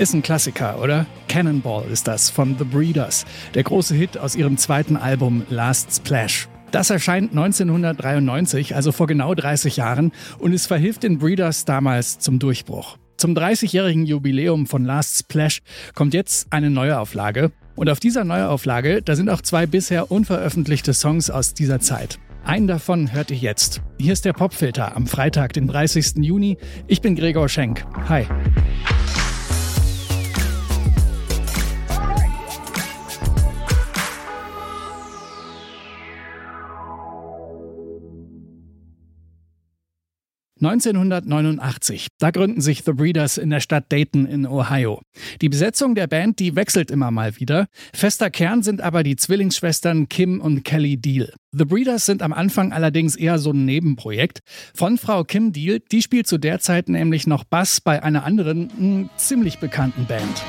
Ist ein Klassiker, oder? Cannonball ist das von The Breeders, der große Hit aus ihrem zweiten Album Last Splash. Das erscheint 1993, also vor genau 30 Jahren, und es verhilft den Breeders damals zum Durchbruch. Zum 30-jährigen Jubiläum von Last Splash kommt jetzt eine Neuauflage. Und auf dieser Neuauflage, da sind auch zwei bisher unveröffentlichte Songs aus dieser Zeit. Einen davon hört ihr jetzt. Hier ist der Popfilter am Freitag, den 30. Juni. Ich bin Gregor Schenk. Hi. 1989, da gründen sich The Breeders in der Stadt Dayton in Ohio. Die Besetzung der Band, die wechselt immer mal wieder. Fester Kern sind aber die Zwillingsschwestern Kim und Kelly Deal. The Breeders sind am Anfang allerdings eher so ein Nebenprojekt. Von Frau Kim Deal, die spielt zu der Zeit nämlich noch Bass bei einer anderen, mh, hm, ziemlich bekannten Band.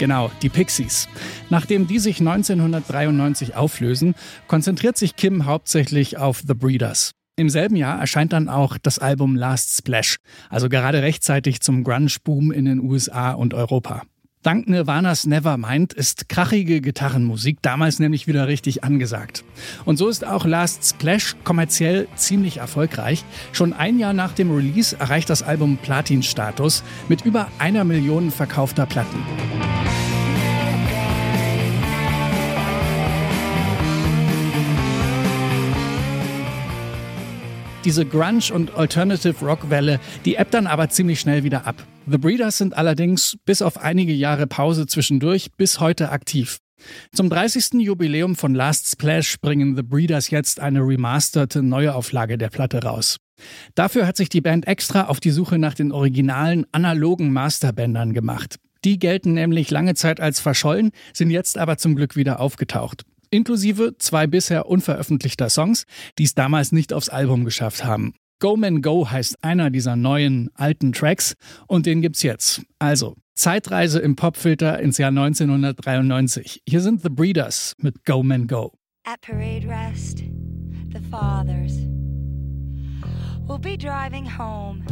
Genau, die Pixies. Nachdem die sich 1993 auflösen, konzentriert sich Kim hauptsächlich auf The Breeders. Im selben Jahr erscheint dann auch das Album Last Splash, also gerade rechtzeitig zum Grunge-Boom in den USA und Europa. Dank Nirvanas Nevermind ist krachige Gitarrenmusik damals nämlich wieder richtig angesagt. Und so ist auch Last Splash kommerziell ziemlich erfolgreich. Schon ein Jahr nach dem Release erreicht das Album Platin-Status mit über einer Million verkaufter Platten. Diese Grunge- und Alternative-Rock-Welle, die ebbt dann aber ziemlich schnell wieder ab. The Breeders sind allerdings bis auf einige Jahre Pause zwischendurch bis heute aktiv. Zum 30. Jubiläum von Last Splash bringen The Breeders jetzt eine remasterte Neuauflage der Platte raus. Dafür hat sich die Band extra auf die Suche nach den originalen analogen Masterbändern gemacht. Die gelten nämlich lange Zeit als verschollen, sind jetzt aber zum Glück wieder aufgetaucht inklusive zwei bisher unveröffentlichter Songs, die es damals nicht aufs Album geschafft haben. Go Man Go heißt einer dieser neuen alten Tracks und den gibt's jetzt. Also, Zeitreise im Popfilter ins Jahr 1993. Hier sind The Breeders mit Go Man Go. At parade rest, the fathers will be driving home.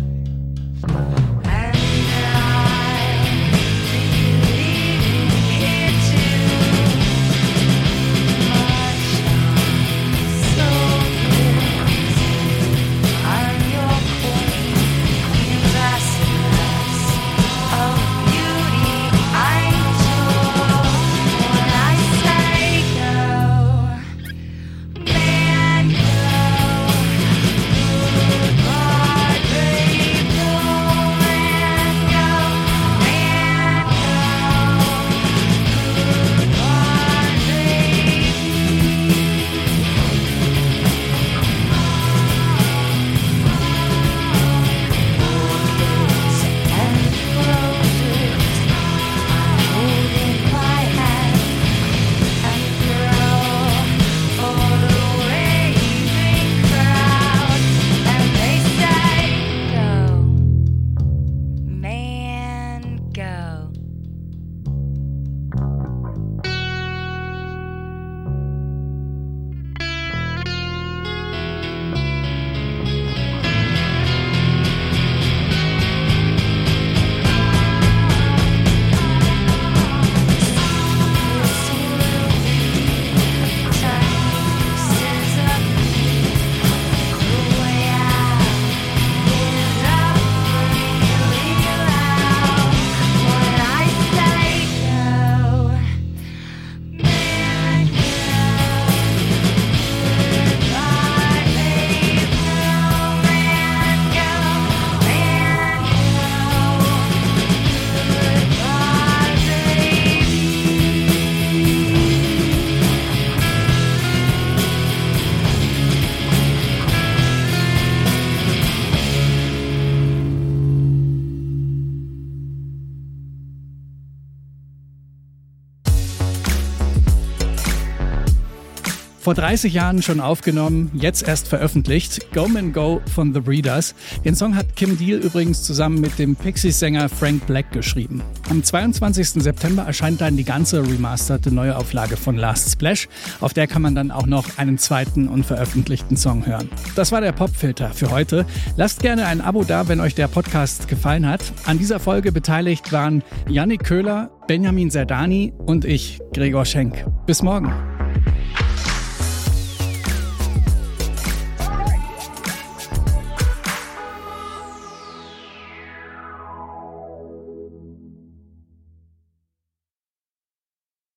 Vor 30 Jahren schon aufgenommen, jetzt erst veröffentlicht. Go Man Go von The Breeders. Den Song hat Kim Deal übrigens zusammen mit dem Pixies-Sänger Frank Black geschrieben. Am 22. September erscheint dann die ganze remasterte Neuauflage von Last Splash. Auf der kann man dann auch noch einen zweiten unveröffentlichten Song hören. Das war der Popfilter für heute. Lasst gerne ein Abo da, wenn euch der Podcast gefallen hat. An dieser Folge beteiligt waren Yannick Köhler, Benjamin Serdani und ich, Gregor Schenk. Bis morgen.